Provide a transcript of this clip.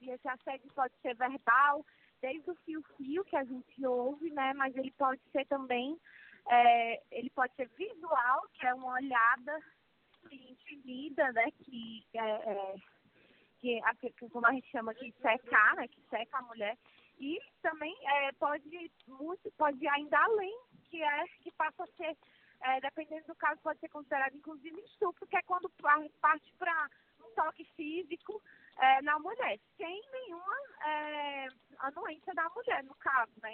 E esse assédio pode ser verbal, desde o fio-fio que a gente ouve, né? Mas ele pode ser também, é, ele pode ser visual, que é uma olhada que intimida, né? Que é, é que, que, como a gente chama de secar, né? Que seca a mulher. E também é, pode muito, pode ir ainda além, que é que passa a ser, é, dependendo do caso, pode ser considerado inclusive estupro, que é quando parte para toque físico é, na mulher, sem nenhuma é, anuência da mulher, no caso, né?